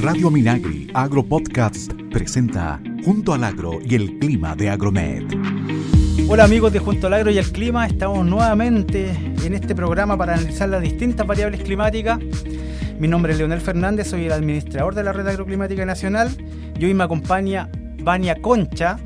Radio Minagri Agro Podcast presenta Junto al Agro y el Clima de Agromed. Hola amigos de Junto al Agro y el Clima, estamos nuevamente en este programa para analizar las distintas variables climáticas. Mi nombre es Leonel Fernández, soy el administrador de la Red Agroclimática Nacional y hoy me acompaña Vania Concha.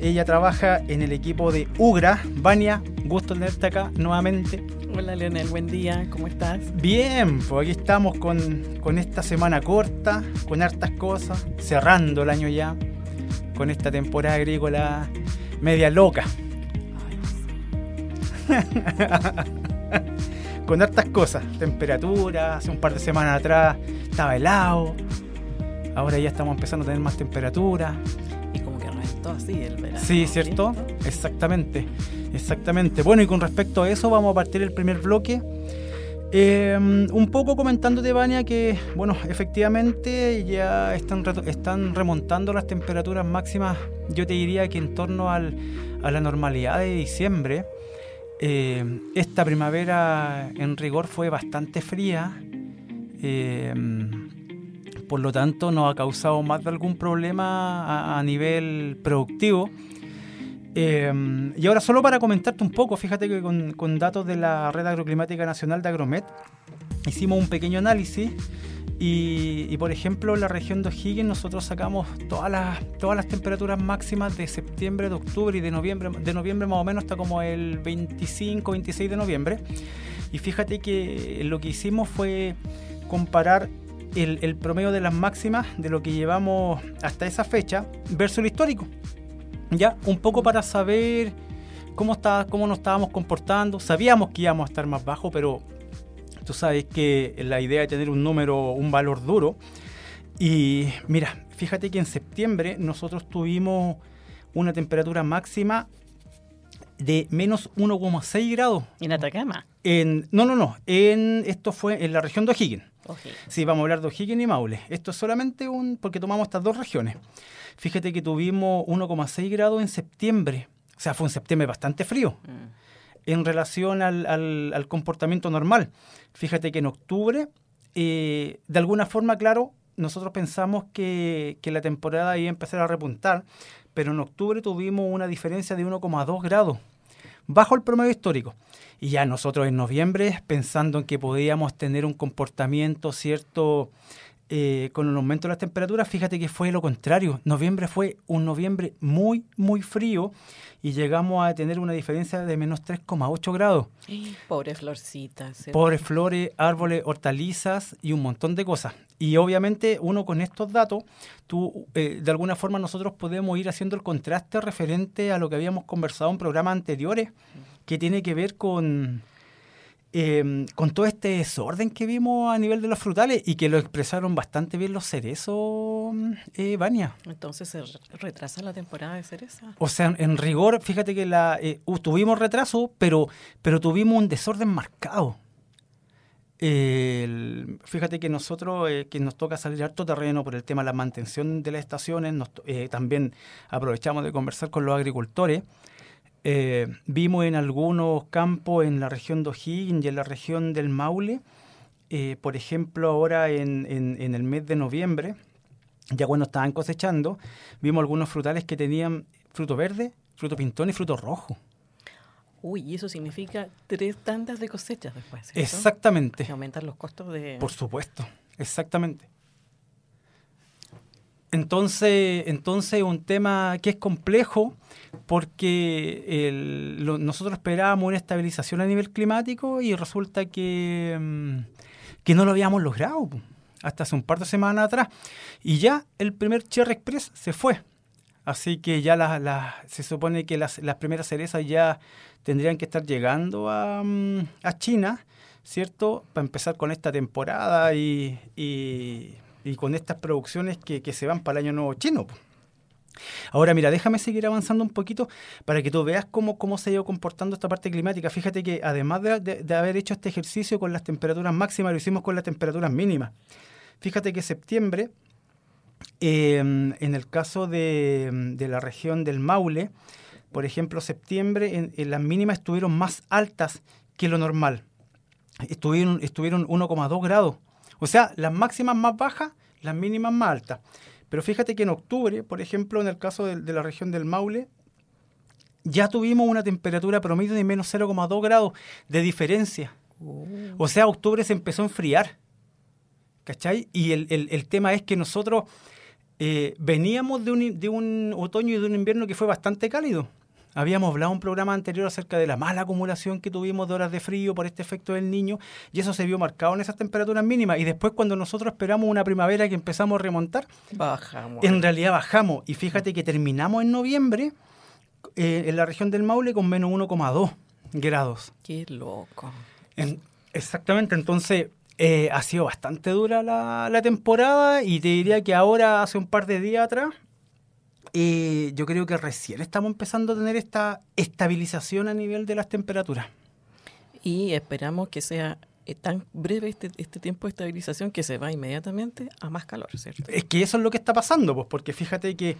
Ella trabaja en el equipo de UGRA. Vania, gusto tenerte acá nuevamente. Hola Leonel, buen día, ¿cómo estás? Bien, pues aquí estamos con, con esta semana corta, con hartas cosas, cerrando el año ya, con esta temporada agrícola media loca. con hartas cosas, temperatura, hace un par de semanas atrás estaba helado, ahora ya estamos empezando a tener más temperatura. Y como que reventó así el verano. Sí, ¿cierto? Exactamente, exactamente. Bueno, y con respecto a eso vamos a partir el primer bloque. Eh, un poco comentando de Vania que, bueno, efectivamente ya están, están remontando las temperaturas máximas, yo te diría que en torno al- a la normalidad de diciembre. Eh, esta primavera en rigor fue bastante fría, eh, por lo tanto nos ha causado más de algún problema a, a nivel productivo. Eh, y ahora solo para comentarte un poco, fíjate que con, con datos de la Red Agroclimática Nacional de Agromet hicimos un pequeño análisis y, y, por ejemplo en la región de O'Higgins nosotros sacamos todas las, todas las temperaturas máximas de septiembre, de octubre y de noviembre, de noviembre más o menos hasta como el 25, 26 de noviembre. Y fíjate que lo que hicimos fue comparar el, el promedio de las máximas de lo que llevamos hasta esa fecha versus el histórico. Ya, un poco para saber cómo, está, cómo nos estábamos comportando. Sabíamos que íbamos a estar más bajo, pero tú sabes que la idea es tener un número, un valor duro. Y mira, fíjate que en septiembre nosotros tuvimos una temperatura máxima de menos 1,6 grados. ¿En Atacama? En, no, no, no. En, esto fue en la región de O'Higgins. Sí, vamos a hablar de O'Higgins y Maule. Esto es solamente un. porque tomamos estas dos regiones. Fíjate que tuvimos 1,6 grados en septiembre. O sea, fue un septiembre bastante frío Mm. en relación al, al- al comportamiento normal. Fíjate que en octubre, eh, de alguna forma, claro, nosotros pensamos que, que la temporada iba a empezar a repuntar, pero en octubre tuvimos una diferencia de 1,2 grados, bajo el promedio histórico. Y ya nosotros en noviembre, pensando en que podíamos tener un comportamiento cierto eh, con el aumento de las temperaturas, fíjate que fue lo contrario. Noviembre fue un noviembre muy, muy frío y llegamos a tener una diferencia de menos 3,8 grados. Pobres florcitas. ¿eh? Pobres flores, árboles, hortalizas y un montón de cosas. Y obviamente uno con estos datos, tú, eh, de alguna forma nosotros podemos ir haciendo el contraste referente a lo que habíamos conversado en programas anteriores, que tiene que ver con, eh, con todo este desorden que vimos a nivel de los frutales y que lo expresaron bastante bien los cerezos, eh, Vania. Entonces se re- retrasa la temporada de cereza. O sea, en rigor, fíjate que la, eh, tuvimos retraso, pero, pero tuvimos un desorden marcado. El- fíjate que nosotros, eh, que nos toca salir harto terreno por el tema de la mantención de las estaciones, nos eh, también aprovechamos de conversar con los agricultores. Eh, vimos en algunos campos en la región de O'Higgins y en la región del Maule, eh, por ejemplo, ahora en, en- en el mes de noviembre, ya cuando estaban cosechando, vimos algunos frutales que tenían fruto verde, fruto pintón y fruto rojo. Uy, y eso significa tres tandas de cosechas después. ¿cierto? Exactamente. Que aumentan los costos de... Por supuesto, exactamente. Entonces, entonces un tema que es complejo porque el- lo- nosotros esperábamos una estabilización a nivel climático y resulta que, mm, que no lo habíamos logrado hasta hace un par de semanas atrás. Y ya el primer Cherry Express se fue. Así que ya las- se supone que las, las primeras cerezas ya tendrían que estar llegando a, mm, a China, ¿cierto? Para empezar con esta temporada y, y- y con estas producciones que, que se van para el año nuevo chino. Ahora, mira, déjame seguir avanzando un poquito para que tú veas cómo, cómo se ha ido comportando esta parte climática. Fíjate que además de, de- haber hecho este ejercicio con las temperaturas máximas, lo hicimos con las temperaturas mínimas. Fíjate que septiembre, eh, en el caso de, de la región del Maule, por ejemplo, septiembre, en las mínimas estuvieron más altas que lo normal. Estuvieron, estuvieron 1,2 grados. O sea, las máximas más bajas, las mínimas más altas. Pero fíjate que en octubre, por ejemplo, en el caso de, de la región del Maule, ya tuvimos una temperatura promedio de menos 0,2 grados de diferencia. O sea, octubre se empezó a enfriar. ¿Cachai? Y el, el- el tema es que nosotros eh, veníamos de un, de un otoño y de un invierno que fue bastante cálido. Habíamos hablado en un programa anterior acerca de la mala acumulación que tuvimos de horas de frío por este efecto del niño y eso se vio marcado en esas temperaturas mínimas. Y después cuando nosotros esperamos una primavera que empezamos a remontar, Bajamos. en realidad bajamos. Y fíjate que terminamos en noviembre eh, en la región del Maule con menos 1,2 grados. Qué loco. En- exactamente, entonces eh, ha sido bastante dura la, la temporada y te diría que ahora, hace un par de días atrás, eh, yo creo que recién estamos empezando a tener esta estabilización a nivel de las temperaturas. Y esperamos que sea eh, tan breve este, este tiempo de estabilización que se va inmediatamente a más calor, ¿cierto? Es que eso es lo que está pasando, pues, porque fíjate que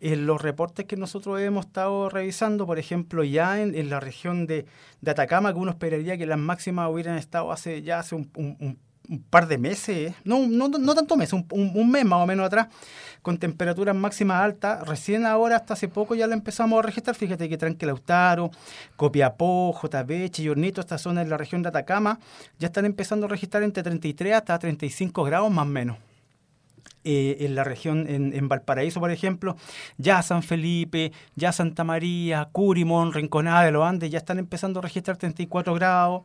en los reportes que nosotros hemos estado revisando, por ejemplo, ya en, en la región de, de Atacama, que uno esperaría que las máximas hubieran estado hace ya hace un, un- un- un par de meses, no, no, no tanto meses, un, un- un mes más o menos atrás, con temperaturas máximas altas. Recién ahora, hasta hace poco, ya la empezamos a registrar. Fíjate que Tranquilautaro, Copiapó, JB, Chillornito, esta zona en la región de Atacama, ya están empezando a registrar entre 33 hasta 35 grados más o menos eh, en la región, en, Valparaíso, por ejemplo, ya San Felipe, ya Santa María, Curimón, Rinconada de los Andes, ya están empezando a registrar 34 grados.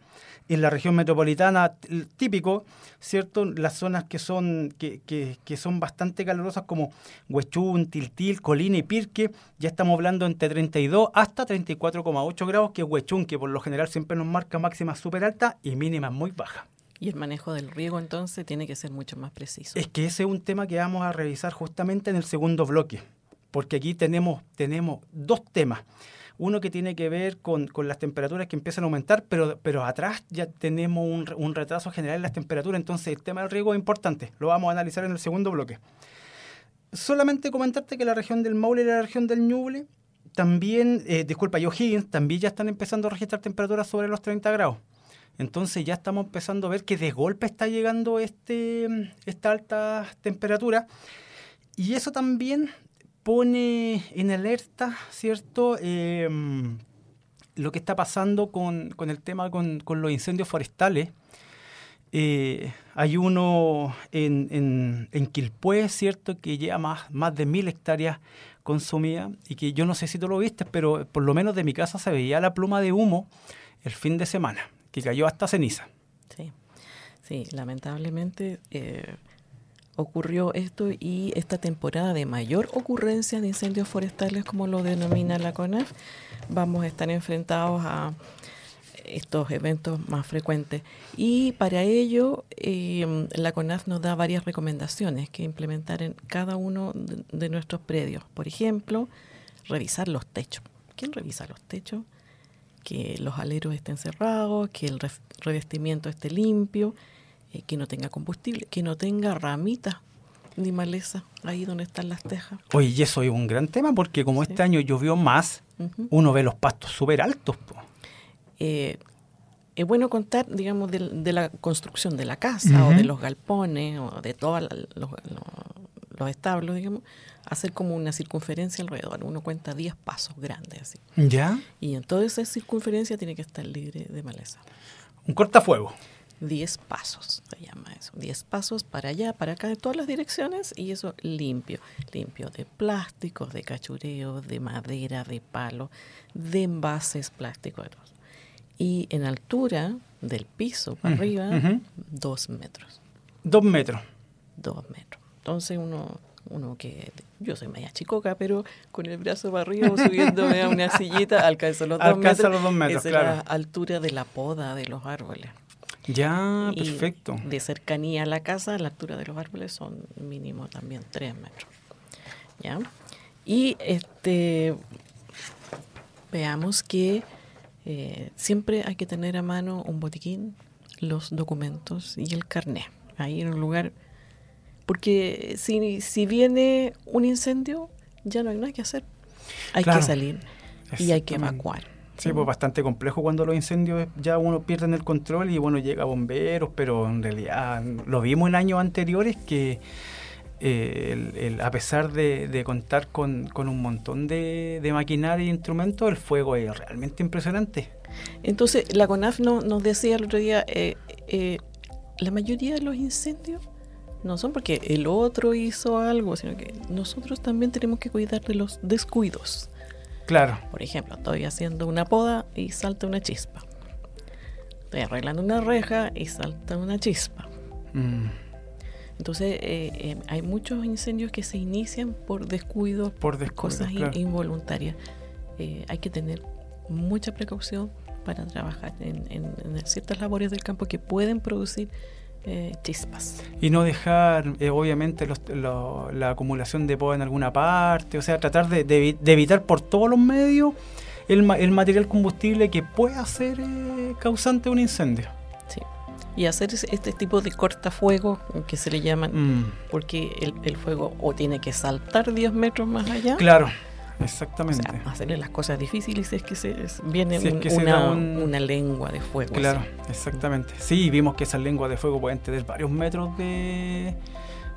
En la región metropolitana, típico, ¿cierto? Las zonas que son, que, que- que son bastante calurosas como Huechún, Tiltil, Colina y Pirque, ya estamos hablando entre 32 hasta 34,8 grados, que es Huechún, que por lo general siempre nos marca máximas súper altas y mínimas muy bajas. Y el manejo del riego entonces tiene que ser mucho más preciso. Es que ese es un tema que vamos a revisar justamente en el segundo bloque, porque aquí tenemos, tenemos dos temas. Uno que tiene que ver con, con las temperaturas que empiezan a aumentar, pero, pero atrás ya tenemos un, un retraso general en las temperaturas, entonces el tema del riego es importante, lo vamos a analizar en el segundo bloque. Solamente comentarte que la región del Maule y la región del Ñuble también, eh, disculpa, y O'Higgins también ya están empezando a registrar temperaturas sobre los 30 grados. Entonces ya estamos empezando a ver que de golpe está llegando este, esta alta temperatura. Y eso también pone en alerta, ¿cierto? Eh, lo que está pasando con, con el tema con, con los incendios forestales. Eh, hay uno en, en, en Quilpué, ¿cierto? Que lleva más, más de mil hectáreas consumidas y que yo no sé si tú lo viste, pero por lo menos de mi casa se veía la pluma de humo el fin de semana, que cayó hasta ceniza. Sí, sí, lamentablemente eh, ocurrió esto y esta temporada de mayor ocurrencia de incendios forestales, como lo denomina la CONAF, vamos a estar enfrentados a estos eventos más frecuentes. Y para ello, eh, la CONAF nos da varias recomendaciones que implementar en cada uno de, de nuestros predios. Por ejemplo, revisar los techos. ¿Quién revisa los techos? Que los aleros estén cerrados, que el revestimiento esté limpio, eh, que no tenga combustible, que no tenga ramitas ni maleza ahí donde están las tejas. Oye, y eso es un gran tema porque como Sí. este año llovió más, uno ve los pastos súper altos. eh, es bueno contar, digamos, del- de, la construcción de la casa o de los galpones o de todos los, los- los establos, digamos, hacer como una circunferencia alrededor. Uno cuenta 10 pasos grandes así. ¿Ya? Y en toda esa circunferencia tiene que estar libre de maleza. Un cortafuego. 10 pasos se llama eso. 10 pasos para allá, para acá, de todas las direcciones y eso limpio. Limpio de plásticos, de cachureo, de madera, de palo, de envases plásticos. de todo. Y en altura del piso para arriba, ujú. dos metros. Dos metros. Dos metros. Entonces uno, uno que yo soy media chicoca, pero con el brazo para arriba subiéndome a una sillita alcanzo los dos Alcanza metros. los dos metros, es la altura de la poda de los árboles. Ya, Y perfecto. De cercanía a la casa, la altura de los árboles son mínimo también 3 metros. ¿Ya? Y este veamos que eh, siempre hay que tener a mano un botiquín, los documentos y el carnet. Ahí en un lugar. Porque si, si viene un incendio, ya no hay nada que hacer. Hay Claro. que salir y hay que evacuar. Sí, pues bastante complejo cuando los incendios ya uno pierde el control y bueno, llega bomberos, pero en realidad lo vimos en años anteriores que eh, a pesar de, contar con, un montón de, maquinaria e instrumentos, el fuego es realmente impresionante. Entonces, la CONAF nos decía el otro día, eh, eh, la mayoría de los incendios no son porque el otro hizo algo, sino que nosotros también tenemos que cuidar de los descuidos. Claro. Por ejemplo, estoy haciendo una poda y salta una chispa. Estoy arreglando una reja y salta una chispa. Mm. Entonces, eh, eh, hay muchos incendios que se inician por descuido, por cosas involuntarias. Eh, hay que tener mucha precaución para trabajar en, ciertas labores del campo que pueden producir chispas. Y no dejar, obviamente, la acumulación de poda en alguna parte, o sea, tratar de, evitar por todos los medios el, el, material combustible que pueda ser causante de un incendio y hacer este tipo de cortafuegos que se le llaman, mm. porque el, fuego o tiene que saltar 10 metros más allá. Claro, exactamente. hacerle las cosas difíciles es que se viene una, lengua de fuego. Claro, exactamente. Sí, vimos que esas lenguas de fuego pueden tener varios metros de,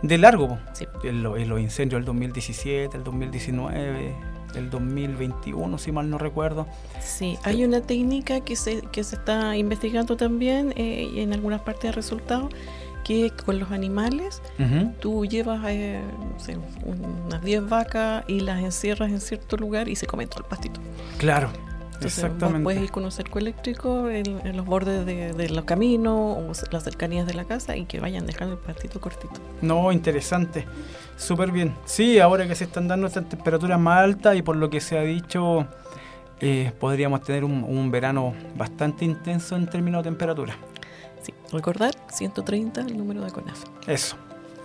de largo. Sí. En, en los incendios del 2017, el 2019 el 2021, si mal no recuerdo. Sí, hay una técnica que se, que se está investigando también eh, en algunas partes de resultados, que con los animales tú llevas eh, unas 10 vacas y las encierras en cierto lugar y se comen todo el pastito. Claro. Exactamente. puedes ir con un cerco eléctrico en, los bordes de, los caminos o las cercanías de la casa y que vayan dejando el pastito cortito. No, interesante. Súper bien. Sí, ahora que se están dando estas temperaturas más altas y por lo que se ha dicho, eh, podríamos tener un, verano bastante intenso en términos de temperatura. Recordar 130 el número de CONAF. Eso,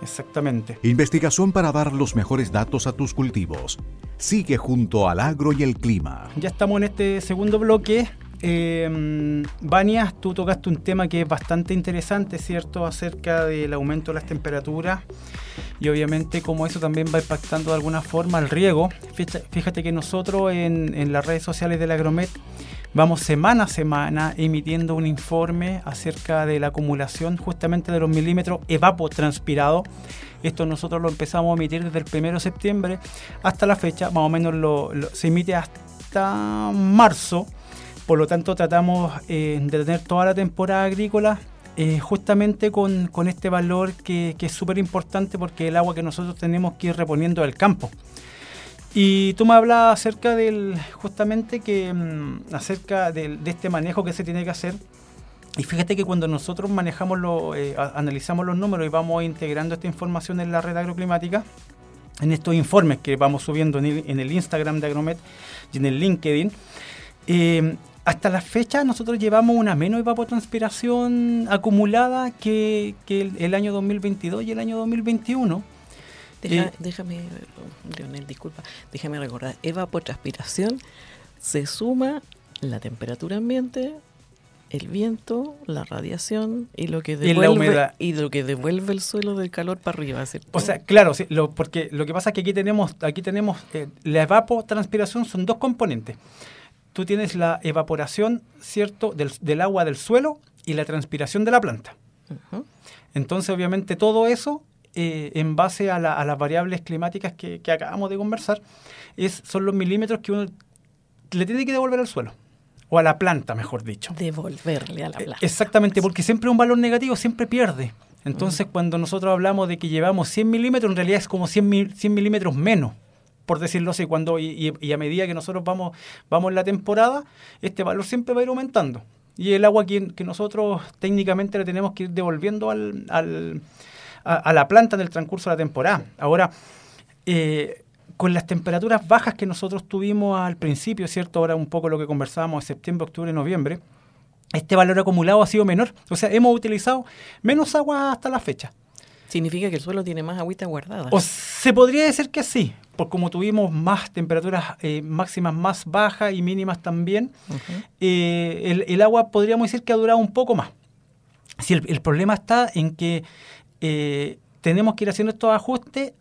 exactamente. Investigación para dar los mejores datos a tus cultivos. Sigue junto al agro y el clima. Ya estamos en este segundo bloque eh, Vania, tú tocaste un tema que es bastante interesante, ¿cierto? Acerca del aumento de las temperaturas y obviamente como eso también va impactando de alguna forma el riego. Fíjate, que nosotros en, las redes sociales del Agromet vamos semana a semana emitiendo un informe acerca de la acumulación justamente de los milímetros evapotranspirados. Esto nosotros lo empezamos a emitir desde el 1 de septiembre hasta la fecha, más o menos se emite hasta marzo por lo tanto, tratamos eh, de tener toda la temporada agrícola eh, justamente con, este valor que, es súper importante porque el agua que nosotros tenemos que ir reponiendo del campo. Y tú me hablas acerca del, justamente que, mm, acerca de este manejo que se tiene que hacer. Y fíjate que cuando nosotros manejamos, lo, eh, analizamos los números y vamos integrando esta información en la red agroclimática, en estos informes que vamos subiendo en el, Instagram de Agromet y en el LinkedIn, hasta la fecha nosotros llevamos una menos evapotranspiración acumulada que, el, año 2022 y el año 2021. Eh, déjame, Leonel, disculpa, déjame recordar, evapotranspiración se suma la temperatura ambiente, el viento, la radiación y lo que devuelve y, lo que devuelve el suelo del calor para arriba. O sea, claro, porque lo que pasa es que aquí tenemos, aquí tenemos eh, la evapotranspiración son dos componentes tú tienes la evaporación, ¿cierto?, del, agua del suelo y la transpiración de la planta. Entonces, obviamente, todo eso, eh, en base a, las variables climáticas que, acabamos de conversar, es, son los milímetros que uno le tiene que devolver al suelo. O a la planta, mejor dicho. Devolverle a la planta. Exactamente, porque siempre un valor negativo siempre pierde. Entonces, cuando nosotros hablamos de que llevamos 100 milímetros, en realidad es como 100, 100 milímetros menos por decirlo así, cuando, y, a medida que nosotros vamos, vamos en la temporada, este valor siempre va a ir aumentando. Y el agua que, que nosotros técnicamente le tenemos que ir devolviendo al, al, a, la planta en el transcurso de la temporada. Ahora, eh, con las temperaturas bajas que nosotros tuvimos al principio, ¿cierto? Ahora un poco lo que conversábamos septiembre, octubre, noviembre, este valor acumulado ha sido menor. O sea, hemos utilizado menos agua hasta la fecha. Significa que el suelo tiene más agüita guardada. O se podría decir que sí, por como tuvimos más temperaturas eh, máximas más bajas y mínimas también, eh, el, agua podríamos decir que ha durado un poco más. Si el, problema está en que eh, tenemos que ir haciendo estos ajustes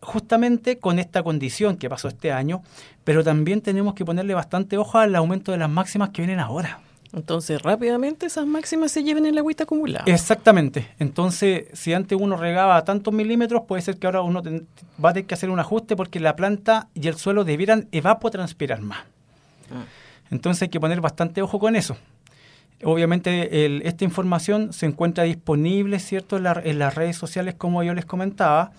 justamente con esta condición que pasó este año, pero también tenemos que ponerle bastante ojo al aumento de las máximas que vienen ahora. Entonces, rápidamente esas máximas se lleven en la agüita acumulada. Exactamente. Entonces, si antes uno regaba a tantos milímetros, puede ser que ahora uno va a tener que hacer un ajuste porque la planta y el suelo debieran evapotranspirar más. Ah. Entonces hay que poner bastante ojo con eso. Obviamente esta información se encuentra disponible ¿cierto? En, en, las redes sociales como yo les comentaba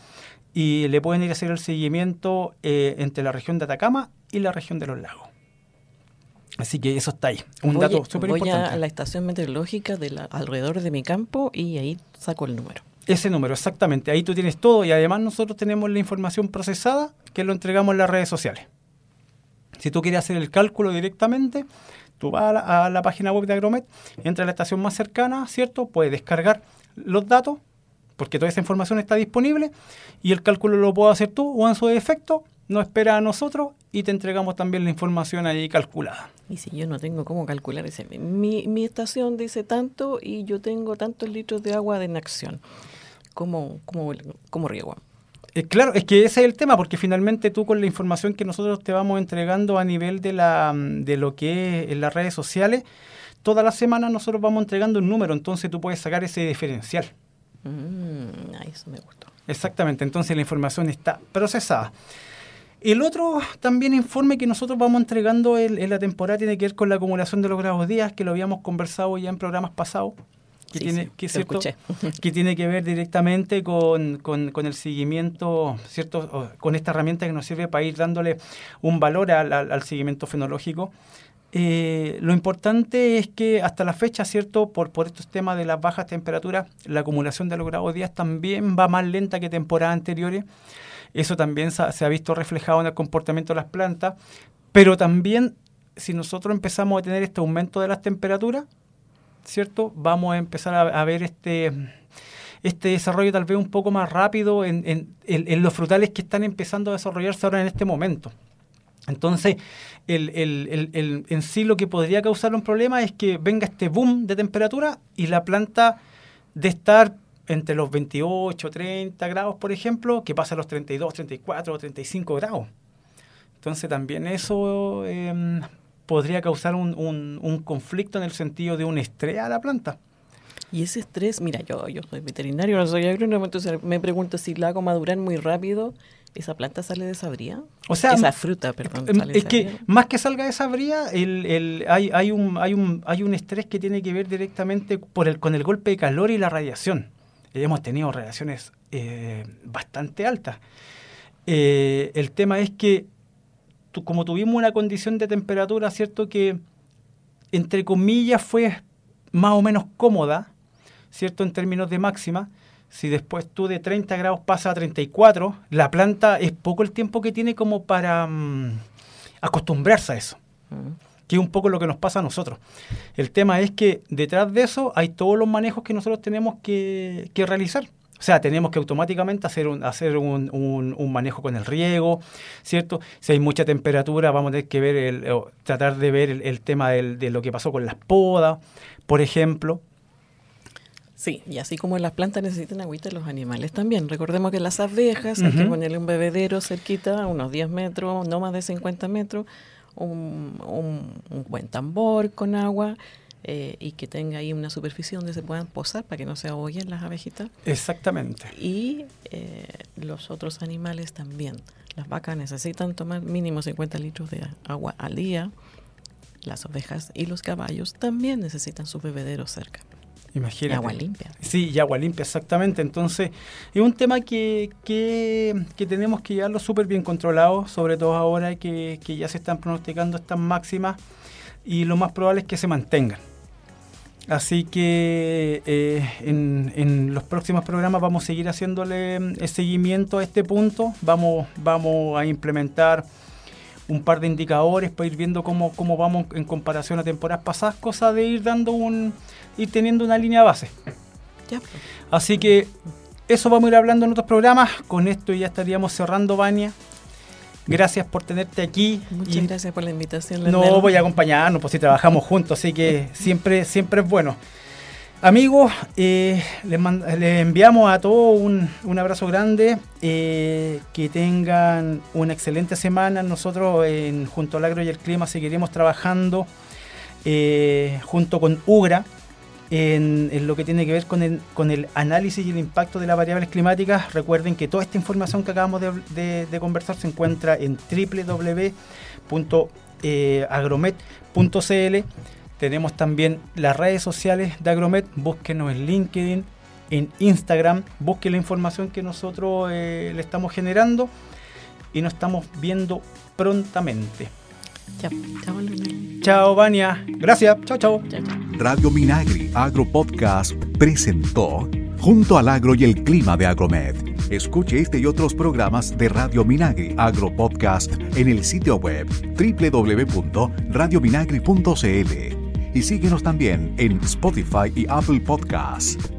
y le pueden ir a hacer el seguimiento eh, entre la región de Atacama y la región de los lagos. Así que eso está ahí. Un dato súper importante. Voy a la estación meteorológica de alrededor de mi campo y ahí saco el número. Ese número, exactamente. Ahí tú tienes todo y además nosotros tenemos la información procesada que lo entregamos en las redes sociales. Si tú quieres hacer el cálculo directamente, tú vas a la, página web de Agromet, entra a la estación más cercana, ¿cierto? Puedes descargar los datos, porque toda esa información está disponible, y el cálculo lo puedes hacer tú o en su defecto, no espera a nosotros y te entregamos también la información ahí calculada. Y si yo no tengo cómo calcular ese, mi, mi estación dice tanto y yo tengo tantos litros de agua de inacción, ¿cómo, cómo, cómo riego? Eh, claro, es que ese es el tema, porque finalmente tú con la información que nosotros te vamos entregando a nivel de, la, de lo que es en las redes sociales, toda la semana nosotros vamos entregando un número, entonces tú puedes sacar ese diferencial. Mm, eso me gustó. Exactamente, entonces la información está procesada. El otro también informe que nosotros vamos entregando en, la temporada tiene que ver con la acumulación de los grados días, que lo habíamos conversado ya en programas pasados. Que, tiene, que, cierto, que tiene que ver directamente con, el seguimiento, ¿cierto? con esta herramienta que nos sirve para ir dándole un valor al, seguimiento fenológico. Eh, lo importante es que hasta la fecha, ¿cierto? Por, por estos temas de las bajas temperaturas, la acumulación de los grados días también va más lenta que temporadas anteriores. Eso también se ha visto reflejado en el comportamiento de las plantas, pero también si nosotros empezamos a tener este aumento de las temperaturas, ¿cierto? Vamos a empezar a, ver este, este desarrollo tal vez un poco más rápido en, los frutales que están empezando a desarrollarse ahora en este momento. Entonces, en sí lo que podría causar un problema es que venga este boom de temperatura y la planta de estar entre los 28, 30 grados, por ejemplo, que pasa a los 32, 34, 35 grados. Entonces también eso em, podría causar un, un, conflicto en el sentido de un estrés a la planta. Y ese estrés, mira, yo, yo soy veterinario, no soy agrónomo, entonces me pregunto si la hago madurar muy rápido, ¿esa planta sale de sabría? O sea, esa fruta, perdón. Es que más que salga de sabría, el, el, hay, hay, un, hay, un, hay un estrés que tiene que ver directamente por el, con el golpe de calor y la radiación hemos tenido relaciones eh, bastante altas. Eh, el tema es que como tuvimos una condición de temperatura, ¿cierto? Que entre comillas fue más o menos cómoda, ¿cierto? En términos de máxima. Si después tú de 30 grados pasas a 34, la planta es poco el tiempo que tiene como para mm, acostumbrarse a eso que es un poco lo que nos pasa a nosotros. El tema es que detrás de eso hay todos los manejos que nosotros tenemos que, realizar. O sea, tenemos que automáticamente hacer un, hacer un, un, manejo con el riego, ¿cierto? Si hay mucha temperatura, vamos a tener que ver el, tratar de ver el, tema de lo que pasó con las podas, por ejemplo. Sí, y así como las plantas necesitan agüita, los animales también. Recordemos que las abejas hay que ponerle un bebedero cerquita, unos 10 metros, no más de 50 metros, un, buen tambor con agua eh, y que tenga ahí una superficie donde se puedan posar para que no se ahoguen las abejitas. Exactamente. Y eh, los otros animales también. Las vacas necesitan tomar mínimo 50 litros de agua al día. Las ovejas y los caballos también necesitan su bebedero cerca. Imagínate. Y agua limpia. Sí, y agua limpia, exactamente. Entonces, es un tema que, que, tenemos que llevarlo súper bien controlado, sobre todo ahora que, que, ya se están pronosticando estas máximas y lo más probable es que se mantengan. Así que eh, en, en, los próximos programas vamos a seguir haciéndole el eh, seguimiento a este punto. Vamos, vamos a implementar un par de indicadores para ir viendo cómo, cómo vamos en comparación a temporadas pasadas, cosa de ir dando un ir teniendo una línea base. Así que eso vamos a ir hablando en otros programas. Con esto ya estaríamos cerrando, Vania. Gracias por tenerte aquí. Muchas gracias por la invitación. No voy a acompañarnos, pues si trabajamos juntos, así que siempre, siempre es bueno. Amigos, eh, les, enviamos a todos un, abrazo grande, eh, que tengan una excelente semana. Nosotros en Junto al Agro y el Clima seguiremos trabajando eh, junto con UGRA en, lo que tiene que ver con el, con el análisis y el impacto de las variables climáticas. Recuerden que toda esta información que acabamos de, conversar se encuentra en www.agromet.cl tenemos también las redes sociales de Agromet, búsquenos en LinkedIn, en Instagram, busquen la información que nosotros eh, le estamos generando y nos estamos viendo prontamente. Chao, chao, chao Vania. Gracias. Chao, chao. Radio Minagri Agro Podcast presentó Junto al Agro y el Clima de Agromet. Escuche este y otros programas de Radio Minagri Agro Podcast en el sitio web www.radiominagri.cl y síguenos también en Spotify y Apple Podcasts.